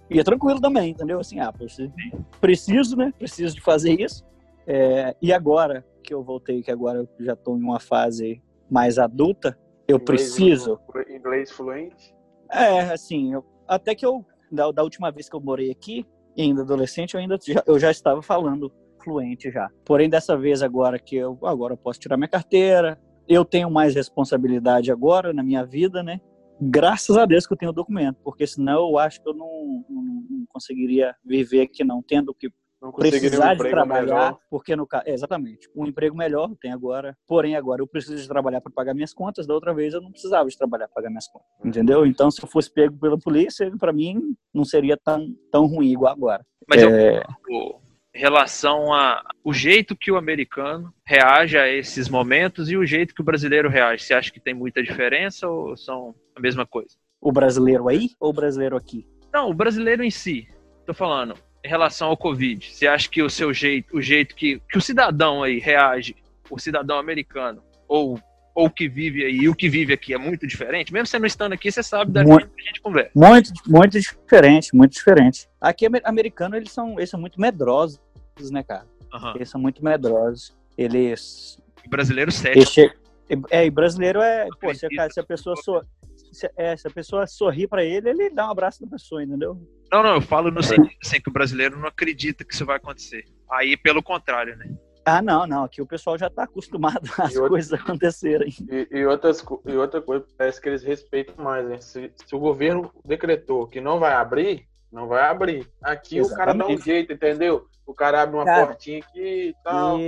ia tranquilo também, entendeu? Assim, ah, preciso, preciso né? Preciso de fazer isso. É, e agora que eu voltei, que agora eu já estou em uma fase mais adulta, eu inglês, preciso. Inglês fluente? É, assim, eu, até que eu, da, da, última vez que eu morei aqui, ainda adolescente, eu ainda já, eu já estava falando fluente já. Porém, dessa vez agora que eu agora eu posso tirar minha carteira, eu tenho mais responsabilidade agora na minha vida, né? Graças a Deus que eu tenho o documento, porque senão eu acho que eu não, não, não conseguiria viver aqui não, tendo que precisar um de trabalhar, melhor. porque no caso, exatamente, um emprego melhor eu tenho agora, porém agora eu preciso de trabalhar para pagar minhas contas, da outra vez eu não precisava de trabalhar para pagar minhas contas, uhum. entendeu? Então se eu fosse pego pela polícia, para mim não seria tão, tão ruim igual agora. Mas é... eu, relação a o jeito que o americano reage a esses momentos e o jeito que o brasileiro reage. Você acha que tem muita diferença ou são a mesma coisa? O brasileiro aí ou o brasileiro aqui? Não, o brasileiro em si. Tô falando em relação ao Covid. Você acha que o seu jeito, o jeito que, que o cidadão aí reage, o cidadão americano ou ou que vive aí e o que vive aqui é muito diferente? Mesmo você não estando aqui, você sabe da muito, que a gente conversa. Muito, muito diferente, muito diferente. Aqui, americano, eles são, eles são muito medrosos, né, cara? Uhum. Eles são muito medrosos. Eles. E brasileiro sério. Che... É, e brasileiro é. Pô, se, a, se a pessoa so... se, é, se a pessoa sorrir para ele, ele dá um abraço na pessoa, entendeu? Não, não, eu falo no é. sentido assim, que o brasileiro não acredita que isso vai acontecer. Aí, pelo contrário, né? Ah, não, não. Aqui o pessoal já está acostumado *laughs* às outra, coisas acontecerem. E, e, outras, e outra coisa, parece que eles respeitam mais, né? Se, se o governo decretou que não vai abrir, não vai abrir. Aqui Exatamente. o cara dá um jeito, entendeu? O cara abre uma cara, portinha aqui e tal.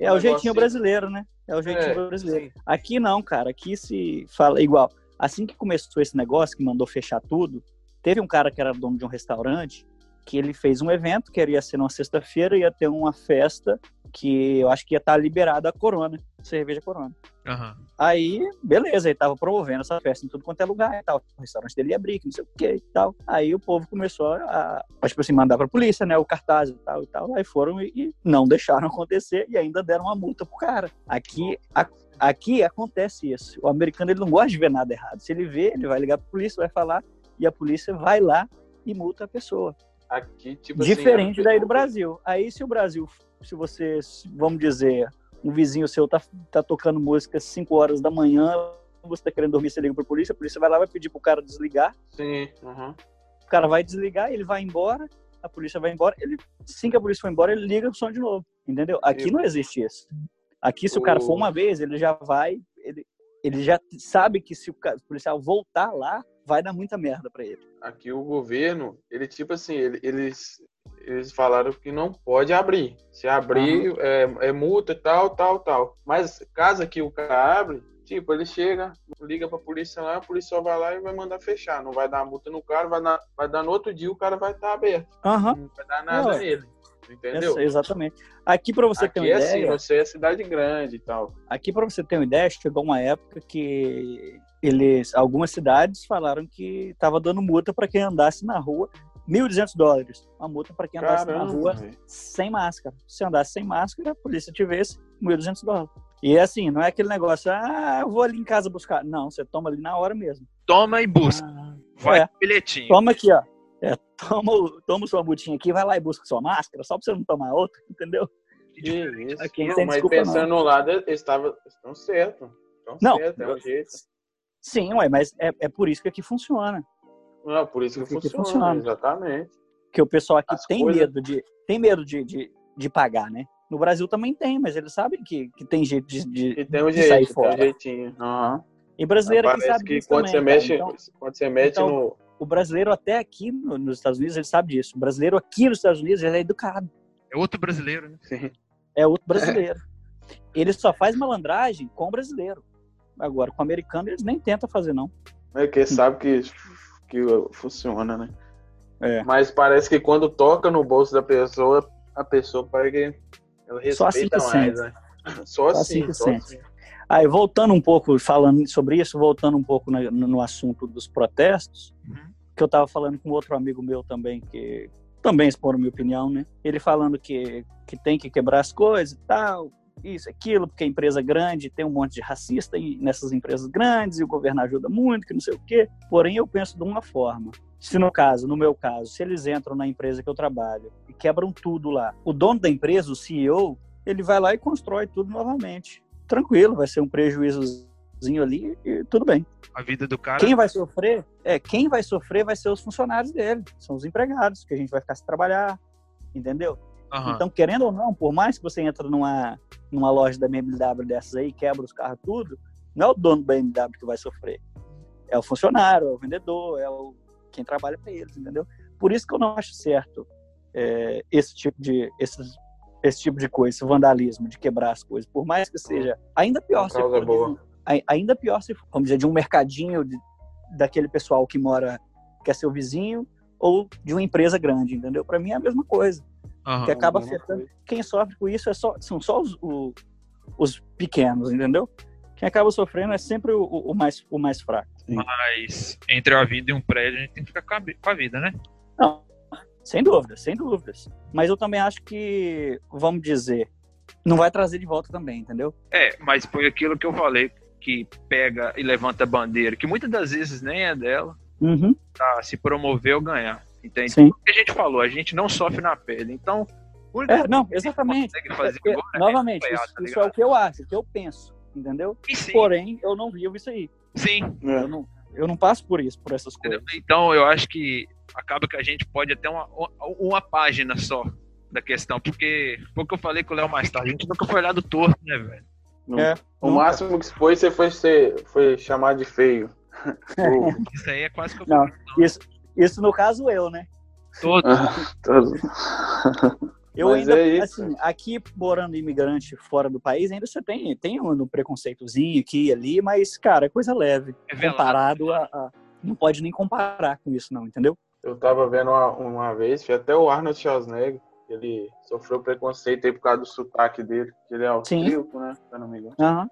É o jeitinho brasileiro, né? É o jeitinho é, brasileiro. Sim. Aqui não, cara. Aqui se fala igual. Assim que começou esse negócio, que mandou fechar tudo, teve um cara que era dono de um restaurante que ele fez um evento que ia ser numa sexta-feira, ia ter uma festa que eu acho que ia estar liberada a Corona, cerveja Corona. Uhum. Aí, beleza, ele tava promovendo essa festa em tudo quanto é lugar e tal. O restaurante dele ia abrir, não sei o que e tal. Aí o povo começou a, a tipo assim, mandar pra polícia, né, o cartaz e tal e tal. Aí foram e, e não deixaram *laughs* acontecer e ainda deram uma multa pro cara. Aqui, a, aqui acontece isso. O americano, ele não gosta de ver nada errado. Se ele vê, ele vai ligar pra polícia, vai falar e a polícia vai lá e multa a pessoa. Aqui, tipo assim, Diferente assim, daí do Brasil. Aí, se o Brasil, se você, vamos dizer, um vizinho seu tá, tá tocando música às 5 horas da manhã, você tá querendo dormir, você liga pra polícia, a polícia vai lá, vai pedir pro cara desligar. Sim, uhum. O cara vai desligar, ele vai embora, a polícia vai embora, ele, assim que a polícia for embora, ele liga o som de novo, entendeu? Aqui não existe isso. Aqui, se o cara for uma vez, ele já vai, ele, ele já sabe que se o, o policial voltar lá, vai dar muita merda para ele. Aqui o governo, ele tipo assim, ele, eles, eles falaram que não pode abrir. Se abrir, uhum. é, é, multa e tal, tal, tal. Mas caso que o cara abre, tipo, ele chega, liga pra polícia lá, a polícia só vai lá e vai mandar fechar. Não vai dar multa no cara, vai dar, vai dar no outro dia, o cara vai estar tá aberto. Uhum. Não vai dar nada nele. Entendeu? exatamente. Aqui para você Aqui ter uma é ideia. Assim, você é cidade grande e tal. Aqui para você ter uma ideia, chegou uma época que eles, algumas cidades falaram que estava dando multa para quem andasse na rua 1.200 dólares. Uma multa para quem andasse Caramba, na rua véio. sem máscara. Se andasse sem máscara, a polícia te vesse, 1.200 dólares. E assim, não é aquele negócio, ah, eu vou ali em casa buscar. Não, você toma ali na hora mesmo. Toma e busca. Ah, Vai É. bilhetinho. Toma aqui, ó. É, toma, toma sua multinha aqui, vai lá e busca sua máscara, só pra você não tomar outra, entendeu? Que isso. Aqui não Não, tem mas desculpa, pensando no lado, eles estavam estão certo. Estão Não. certo, é o jeito. Sim, ué, mas é, é por isso que aqui funciona. Não, por isso que Porque funciona, funciona. exatamente. Que o pessoal aqui As tem coisas- medo de tem medo de, de, de pagar, né? No Brasil também tem, mas eles sabem que, que tem jeito de, de- E tem um de sair jeito, tem fora. um jeitinho. Aham. E brasileiro aqui Parece sabe que disso quando também, você mexe, Então, quando você mete então- no. O brasileiro até aqui no- nos Estados Unidos, ele sabe disso. O brasileiro aqui nos Estados Unidos, ele é educado. É outro brasileiro, né? Sim. É outro brasileiro. ele só faz malandragem com o brasileiro. Agora, com o americano, eles nem tentam fazer, não. É que sabe que, que funciona, né? É. Mas parece que quando toca no bolso da pessoa, a pessoa parece que ela Só assim respeita que mais, sente. né? Só Só assim, assim que só sente. assim. Aí, voltando um pouco, falando sobre isso, voltando um pouco no, no assunto dos protestos, Uhum. que eu tava falando com outro amigo meu também, que também expor minha opinião, né? Ele falando que, que tem que quebrar as coisas e tal, isso, aquilo, porque a empresa grande tem um monte de racista nessas empresas grandes e o governo ajuda muito, que não sei o quê. Porém, eu penso de uma forma. Se no caso, no meu caso, se eles entram na empresa que eu trabalho e quebram tudo lá, o dono da empresa, o CEO, ele vai lá e constrói tudo novamente. Tranquilo, vai ser um prejuízozinho ali e tudo bem. A vida do cara. Quem vai sofrer? É, quem vai sofrer vai ser os funcionários dele, são os empregados, que a gente vai ficar sem trabalhar, entendeu? Aham. Então, querendo ou não, por mais que você entre numa, numa loja da BMW dessas aí, quebra os carros tudo, não é o dono da BMW que vai sofrer. É o funcionário, é o vendedor, é o quem trabalha para eles, entendeu? Por isso que eu não acho certo é, esse tipo de esses, esse tipo de coisa, esse vandalismo de quebrar as coisas, por mais que seja ainda pior se causa for de um- ainda pior se for, vamos dizer, de um mercadinho de- daquele pessoal que mora quer ser o vizinho ou de uma empresa grande, entendeu? Para mim é a mesma coisa Aham. que acaba afetando. coisa. Quem sofre com isso é só, são só os, o- os pequenos, entendeu? Quem acaba sofrendo é sempre o, o mais, o mais fraco. Mas entre a vida e um prédio, a gente tem que ficar com a, bi- com a vida, né? Não, sem dúvidas, sem dúvidas. Mas eu também acho que, vamos dizer, não vai trazer de volta também, entendeu? É, mas foi aquilo que eu falei, que pega e levanta a bandeira, que muitas das vezes nem é dela, Uhum, pra se promover ou ganhar. Entende? sim. O que a gente falou, a gente não sofre na pele. Então, É, não, exatamente. consegue fazer É, agora é novamente, apoiar, isso, tá isso é o que eu acho, o que eu penso, entendeu? E Porém, eu não vivo isso aí. sim. É. Eu não, eu não passo por isso, por essas coisas. Então, eu acho que acaba que a gente pode até uma, uma página só da questão, porque foi o que eu falei com o Léo mais tarde, a gente nunca foi olhado torto, né, velho? É, O nunca. máximo que foi, você foi, ser, foi chamado de feio. *laughs* Isso aí é quase que eu Não, isso, isso no caso eu, né? todo. Todo- *laughs* Eu Mas ainda, é assim, aqui morando imigrante fora do país, ainda você tem, tem um preconceitozinho aqui e ali, mas, cara, é coisa leve. É velado. comparado a, a- Não pode nem comparar com isso, não, entendeu? Eu tava vendo uma, uma vez, que até o Arnold Schwarzenegger, ele sofreu preconceito aí por causa do sotaque dele, que ele é austríaco, né? Se eu não me engano. Aham.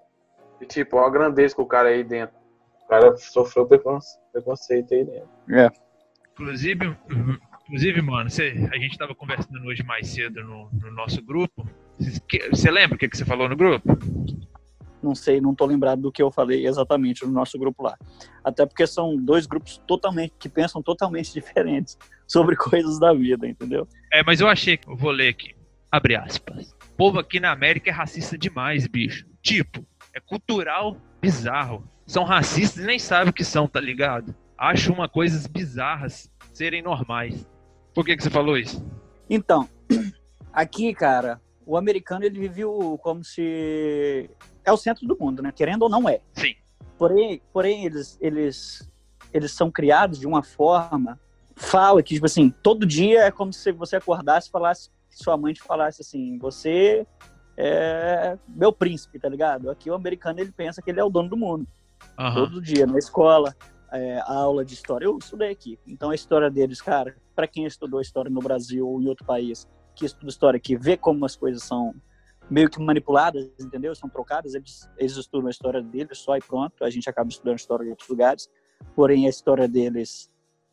E tipo, olha a grandeza que o cara aí dentro. O cara sofreu preconce- preconceito aí dentro. Inclusive, inclusive, mano, você, a gente tava conversando hoje mais cedo no, no nosso grupo. Você lembra o que, que você falou no grupo? Não sei, não tô lembrado do que eu falei exatamente no nosso grupo lá. Até porque são dois grupos totalmente que pensam totalmente *laughs* diferentes sobre coisas da vida, entendeu? É, mas eu achei que. Eu vou ler aqui. Abre aspas. O povo aqui na América é racista demais, bicho. Tipo, é cultural bizarro. São racistas e nem sabem o que são, tá ligado? Acho uma coisas bizarras serem normais. Por que, que você falou isso? Então, *clears throat* aqui, cara, o americano ele vive o- como se é o centro do mundo, né? Querendo ou não é. Sim. Porém, porém eles, eles, eles são criados de uma forma, fala que, tipo assim, todo dia é como se você acordasse e falasse, sua mãe te falasse assim, você é meu príncipe, tá ligado? Aqui o americano, ele pensa que ele é o dono do mundo. Aham. Todo dia, na escola, é, a aula de história. Eu estudei aqui. Então a história deles, cara, para quem estudou história no Brasil ou em outro país, que estuda história aqui, vê como as coisas são meio que manipuladas, entendeu? São trocadas, eles, eles estudam a história deles só e pronto. A gente acaba estudando história de outros lugares. Porém, a história deles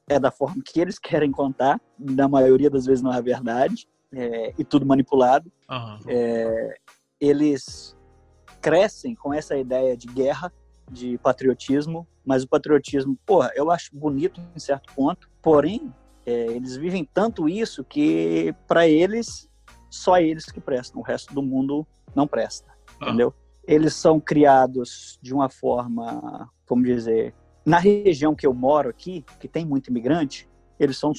é da forma que eles *laughs* querem contar. Na maioria das vezes não é a verdade. é, e tudo manipulado Aham. é, eles crescem com essa ideia de guerra, de patriotismo, mas o patriotismo, porra, eu acho bonito em certo ponto, porém, é, eles vivem tanto isso que para eles só eles que prestam, o resto do mundo não presta, ah. entendeu? Eles são criados de uma forma, como dizer, na região que eu moro aqui, que tem muito imigrante, eles são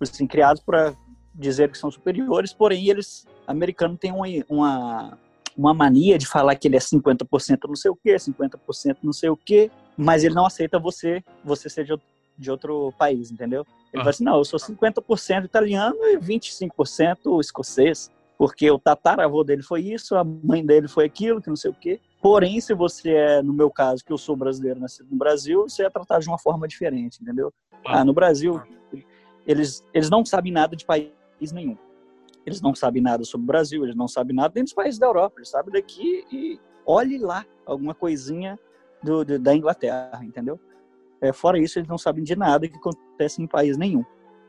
assim, criados para dizer que são superiores, porém eles, americano, tem uma, uma, uma mania de falar que ele é 50% não sei o quê, 50% não sei o quê, mas ele não aceita você, você ser de, de outro país, entendeu? Ele ah. fala assim, não, eu sou 50% italiano e 25% escocês, porque o tataravô dele foi isso, a mãe dele foi aquilo, que não sei o quê. Porém, se você é, no meu caso, que eu sou brasileiro, nascido no Brasil, você é tratado de uma forma diferente, entendeu? Ah, no Brasil, eles, eles não sabem nada de país nenhum. Eles não sabem nada sobre o Brasil, eles não sabem nada nem dos países da Europa, eles sabem daqui e olhe lá alguma coisinha do, do, da Inglaterra, entendeu? É, fora isso, eles não sabem de nada que acontece em país nenhum.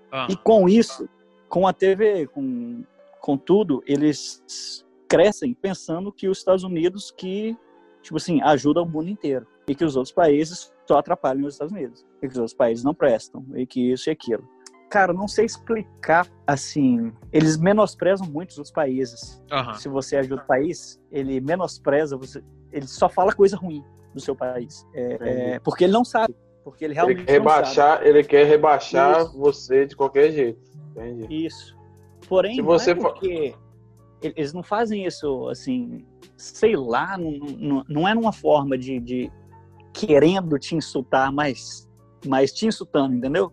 Ah. E com isso, com a TV, com, com tudo, eles crescem pensando que os Estados Unidos que, tipo assim, ajuda o mundo inteiro. E que os outros países só atrapalham os Estados Unidos. E que os outros países não prestam. E que isso e aquilo cara, não sei explicar, assim, eles menosprezam muito os outros países. Uhum. Se você ajuda o país, ele menospreza, você, ele só fala coisa ruim do seu país. É, é, porque ele não sabe. Porque ele realmente ele quer rebaixar, Ele quer rebaixar Isso. você de qualquer jeito. Entendi. Isso. Porém, Se você não é porque eles não fazem isso, assim, sei lá, não, não, não é numa forma de, de querendo te insultar, mas, mas te insultando, entendeu?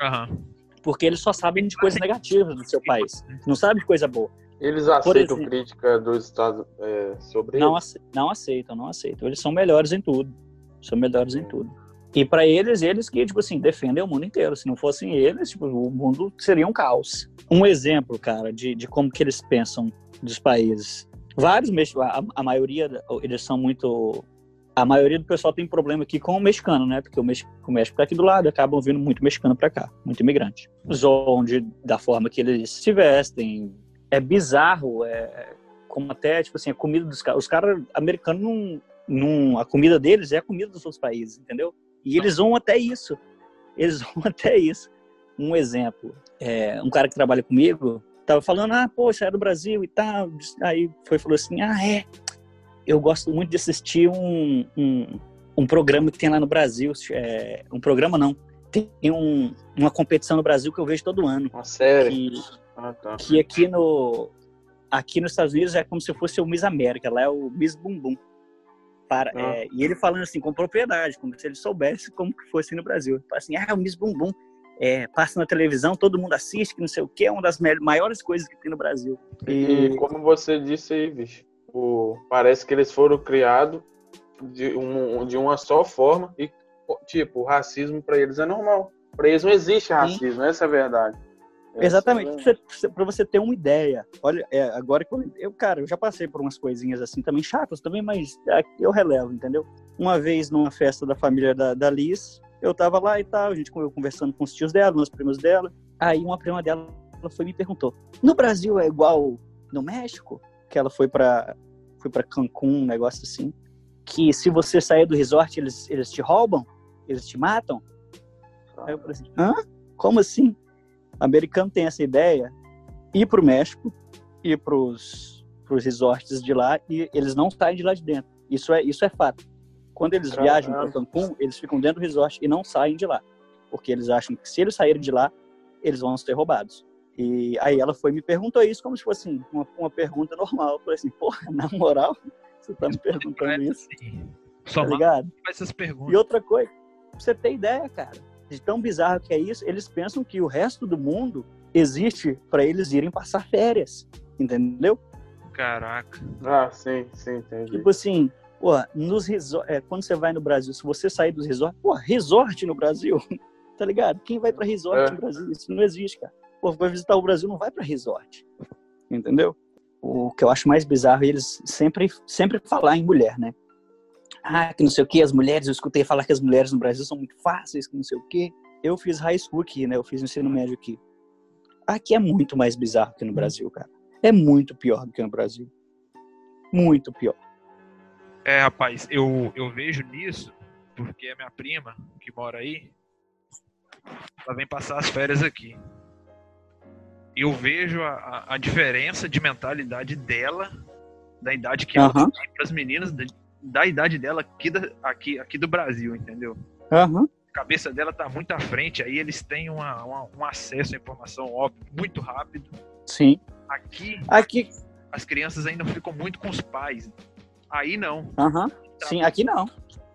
Uhum porque eles só sabem de coisas negativas do seu país, não sabem de coisa boa. Eles aceitam exemplo, crítica dos Estados é, sobre não eles? não aceitam, não aceitam. Eles são melhores em tudo. São melhores em tudo. E para eles, eles que, tipo assim, defendem o mundo inteiro. Se não fossem eles, tipo, o mundo seria um caos. Um exemplo, cara, de, de como que eles pensam dos países. Vários, a, a maioria, eles são muito a maioria do pessoal tem problema aqui com o mexicano, né? Porque o México, o México tá aqui do lado, acabam vindo muito mexicano para cá, muito imigrante. Zoam de, da forma que eles se vestem. É bizarro, é como até, tipo assim, a comida dos caras. Os caras americanos não, não. A comida deles é a comida dos outros países, entendeu? E eles vão até isso. Eles *laughs* vão até isso. Um exemplo, é, um cara que trabalha comigo tava falando, ah, pô, você é do Brasil e tal. Aí foi falou assim, ah, é, eu gosto muito de assistir um, um, um programa que tem lá no Brasil. É, um programa não. Tem um, uma competição no Brasil que eu vejo todo ano. Uma série? Que, ah, tá. que aqui no aqui nos Estados Unidos é como se fosse o Miss América, lá é o Miss Bumbum. Para, ah. é, e ele falando assim com propriedade, como se ele soubesse como que fosse no Brasil. Assim, ah, o Miss Bumbum é, passa na televisão, todo mundo assiste, que não sei o que, é uma das maiores coisas que tem no Brasil. E, e como você disse aí, bicho, Tipo, parece que eles foram criados de, um, de uma só forma e, tipo, o racismo para eles é normal. Para eles não existe racismo, Sim. essa é a verdade. Exatamente, é para você ter uma ideia. Olha, é, agora que eu, eu, cara, eu já passei por umas coisinhas assim também chatas também, mas eu relevo, entendeu? Uma vez numa festa da família da, da Liz, eu tava lá e tal, a gente conversando com os tios dela, com os primos dela. Aí uma prima dela foi e me perguntou: "No Brasil é igual no México?" que ela foi para foi para Cancún, um negócio assim, que se você sair do resort eles eles te roubam, eles te matam. Aí eu falei assim, hã? Como assim? Americano tem essa ideia, ir para o México, ir para os resorts de lá e eles não saem de lá de dentro. Isso é isso é fato. Quando eles viajam para Cancún, eles ficam dentro do resort e não saem de lá, porque eles acham que se eles saírem de lá, eles vão ser roubados. E aí ela foi me perguntou isso como se fosse assim, uma, uma pergunta normal. Eu falei assim, porra, na moral, *laughs* você tá me perguntando isso? Só tá ligado? essas perguntas. E outra coisa, pra você ter ideia, cara, de tão bizarro que é isso, eles pensam que o resto do mundo existe para eles irem passar férias, entendeu? Caraca. Ah, sim, sim, entendi. Tipo assim, pô, nos resort, é, quando você vai no Brasil, se você sair dos resorts, pô, resort no Brasil, *laughs* tá ligado? Quem vai para resort é. no Brasil? Isso não existe, cara pô, vai visitar o Brasil, não vai para resort. Entendeu? O que eu acho mais bizarro é eles sempre, sempre falar em mulher, né? Ah, que não sei o que, as mulheres, eu escutei falar que as mulheres no Brasil são muito fáceis, que não sei o que. Eu fiz high school aqui, né? Eu fiz ensino médio aqui. Aqui é muito mais bizarro que no Brasil, cara. É muito pior do que no Brasil. Muito pior. É, rapaz, eu, eu vejo nisso porque a minha prima, que mora aí, ela vem passar as férias aqui. Eu vejo a, a, diferença de mentalidade dela, da idade que ela Aham. tem para as meninas, da, da idade dela aqui, da- aqui, aqui do Brasil, entendeu? Aham. A cabeça dela tá muito à frente, aí eles têm uma, uma- um acesso à informação óbvio, muito rápido. Sim. Aqui, Aqui. as crianças ainda ficam muito com os pais. Aí não, Aham. Sim, aqui não.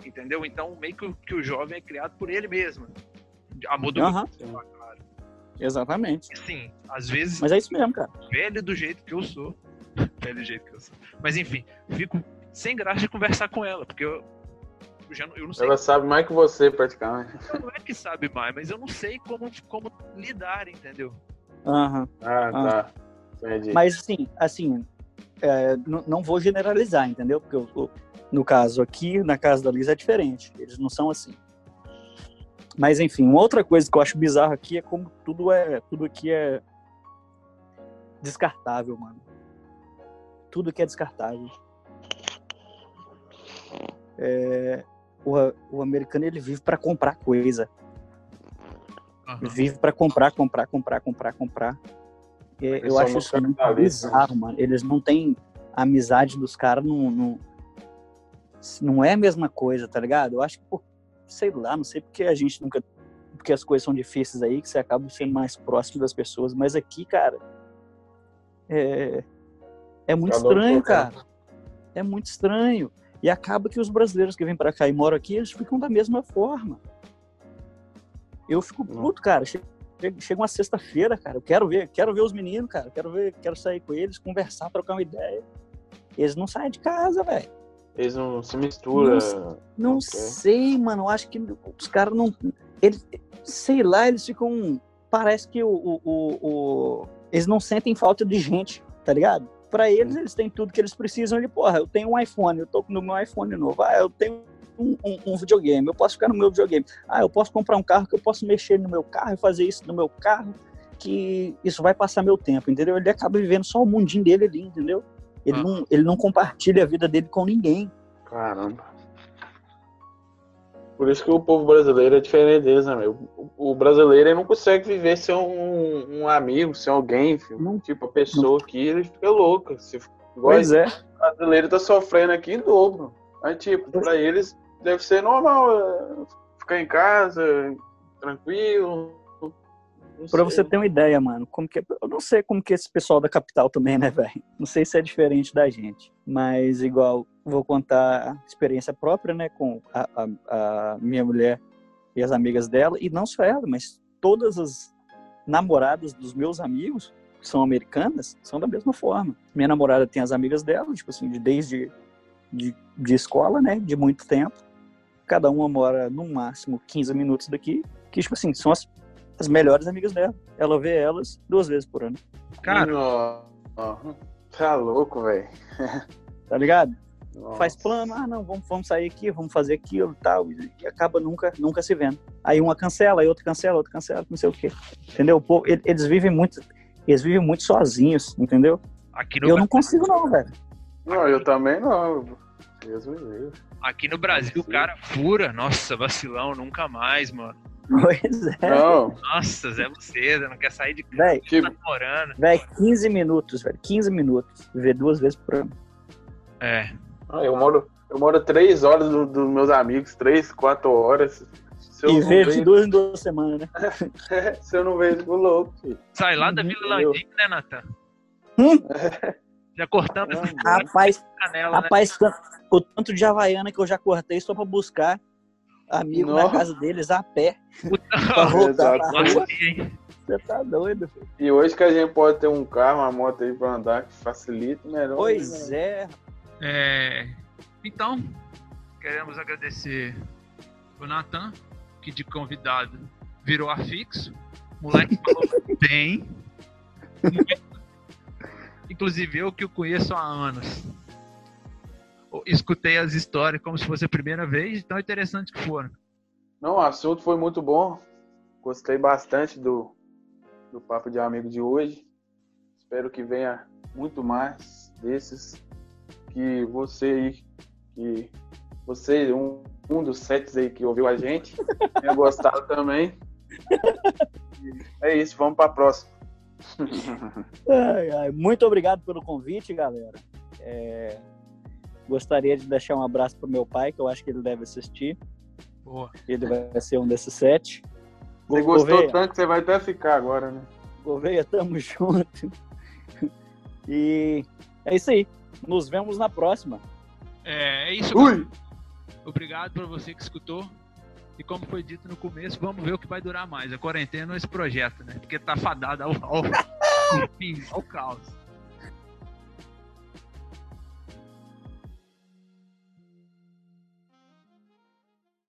entendeu? Então, meio que, o- que o jovem é criado por ele mesmo. Amor do Aham. claro. Exatamente. Sim, às vezes, Mas é isso mesmo, cara. velho do jeito que eu sou. *laughs* velho do jeito que eu sou. Mas enfim, fico sem graça de conversar com ela, porque eu, eu já não, eu não sei. Ela sabe mais que você, praticamente. *laughs* Não é que sabe mais, mas eu não sei como, como lidar, entendeu? Aham. Ah, tá. Entendi. Mas assim, assim, é, não vou generalizar, entendeu? Porque o- o- no caso aqui, na casa da Liz é diferente. Eles não são assim. Mas enfim, uma outra coisa que eu acho bizarro aqui é como tudo é, tudo aqui é descartável, mano. Tudo aqui é descartável. É, o, o americano ele vive para comprar coisa. Aham. vive para comprar, comprar, comprar, comprar, comprar. Eles eu acho isso bizarro, mano. Eles não têm a amizade dos caras, não, não, não é a mesma coisa, tá ligado? Eu acho que, por, sei lá, não sei porque a gente nunca. Porque as coisas são difíceis aí, que você acaba sendo mais próximo das pessoas. Mas aqui, cara, é, é muito Cada estranho, cara. É muito estranho. E acaba que os brasileiros que vêm pra cá e moram aqui, eles ficam da mesma forma. Eu fico puto, cara. Che- che- Chega uma sexta-feira, cara. Eu quero ver, quero ver os meninos, cara. Quero ver, quero sair com eles, conversar, trocar uma ideia. Eles não saem de casa, velho. Eles não se misturam. Nossa. Não Ok. sei, mano. Eu acho que os caras não. Eles, sei lá, eles ficam. Parece que o, o, o- o- eles não sentem falta de gente, tá ligado? Pra eles, eles têm tudo que eles precisam. Ele, porra, eu tenho um iPhone, eu tô no meu iPhone novo. Ah, eu tenho um, um- um videogame, eu posso ficar no meu videogame. Ah, eu posso comprar um carro que eu posso mexer no meu carro e fazer isso no meu carro, que isso vai passar meu tempo, entendeu? Ele acaba vivendo só o mundinho dele ali, entendeu? Ele, Ah. não, ele não compartilha a vida dele com ninguém. Caramba. Por isso que o povo brasileiro é diferente deles, né, meu? O o brasileiro não consegue viver sem um, um amigo, sem alguém. Não. Tipo, a pessoa aqui, ele fica louco. Se, Pois é. o brasileiro tá sofrendo aqui em dobro. Mas, tipo, pra eles deve ser normal é, ficar em casa, tranquilo. Pra você ter uma ideia, mano, como que eu não sei como que esse pessoal da capital também, né, *laughs* velho? Não sei se é diferente da gente, mas igual vou contar a experiência própria, né, com a, a- a minha mulher e as amigas dela e não só ela, mas todas as namoradas dos meus amigos que são americanas são da mesma forma. Minha namorada tem as amigas dela, tipo assim, de desde de, de escola, né, de muito tempo. Cada uma mora no máximo 15 minutos daqui, que tipo assim, são as as melhores amigas dela. Ela vê elas duas vezes por ano, Cara, Tá louco, velho. tá ligado? Nossa. Faz plano, ah não, vamos, vamos sair aqui, vamos fazer aquilo e tal, e, acaba nunca, nunca se vendo. Aí uma cancela, aí outra cancela, outra cancela, não sei o quê. Entendeu? Pô, ele- eles vivem muito, eles vivem muito sozinhos, entendeu? aqui no, Eu não consigo não, velho. Não, eu também não. Deus me livre. aqui no Brasil o cara fura. Nossa, vacilão, nunca mais, mano. Pois é, Não, Nossa, Zé Luceda, não quer sair de casa, velho. tipo, tá namorando. Velho, 15 minutos, velho, 15 minutos. Vê duas vezes por ano. É, eu moro, eu moro três horas do- dos meus amigos, três, quatro horas. Se eu, E não vê de vejo, duas em duas semanas, né? *laughs* se eu não vejo, fico louco. filho. sai lá da Vila? Landim, né, Natan? Hum? Já cortamos essa Ah, Rapaz, canela, né? Rapaz, tan- o tanto de Havaiana que eu já cortei só pra buscar amigo na Nossa. casa deles a pé. Pra voltar pra rua. Você tá doido, filho. E hoje que a gente pode ter um carro, uma moto aí pra andar, que facilita, melhor. Pois né? é. É, então, queremos agradecer o Natan, que de convidado virou afixo. O moleque *laughs* falou bem. Inclusive eu que o conheço há anos. Escutei as histórias como se fosse a primeira vez, tão interessante que foram. Não, o assunto foi muito bom. Gostei bastante do, do papo de amigo de hoje. Espero que venha muito mais desses. Que você aí, que você, um, um dos sets aí que ouviu a gente *laughs* tenha gostado também. É isso, vamos para a próxima. Ai, ai, Muito obrigado pelo convite, galera. É, Gostaria de deixar um abraço pro meu pai, que eu acho que ele deve assistir. Boa. Ele vai ser um desses sete. Você gostou tanto que você vai até ficar agora, né? Gouveia, tamo *laughs* junto. E é isso aí. Nos vemos na próxima. É, é isso. Ui! Obrigado para você que escutou. E como foi dito no começo, vamos ver o que vai durar mais. A quarentena ou esse projeto, né? Porque tá fadado ao, ao, *laughs* enfim, ao caos.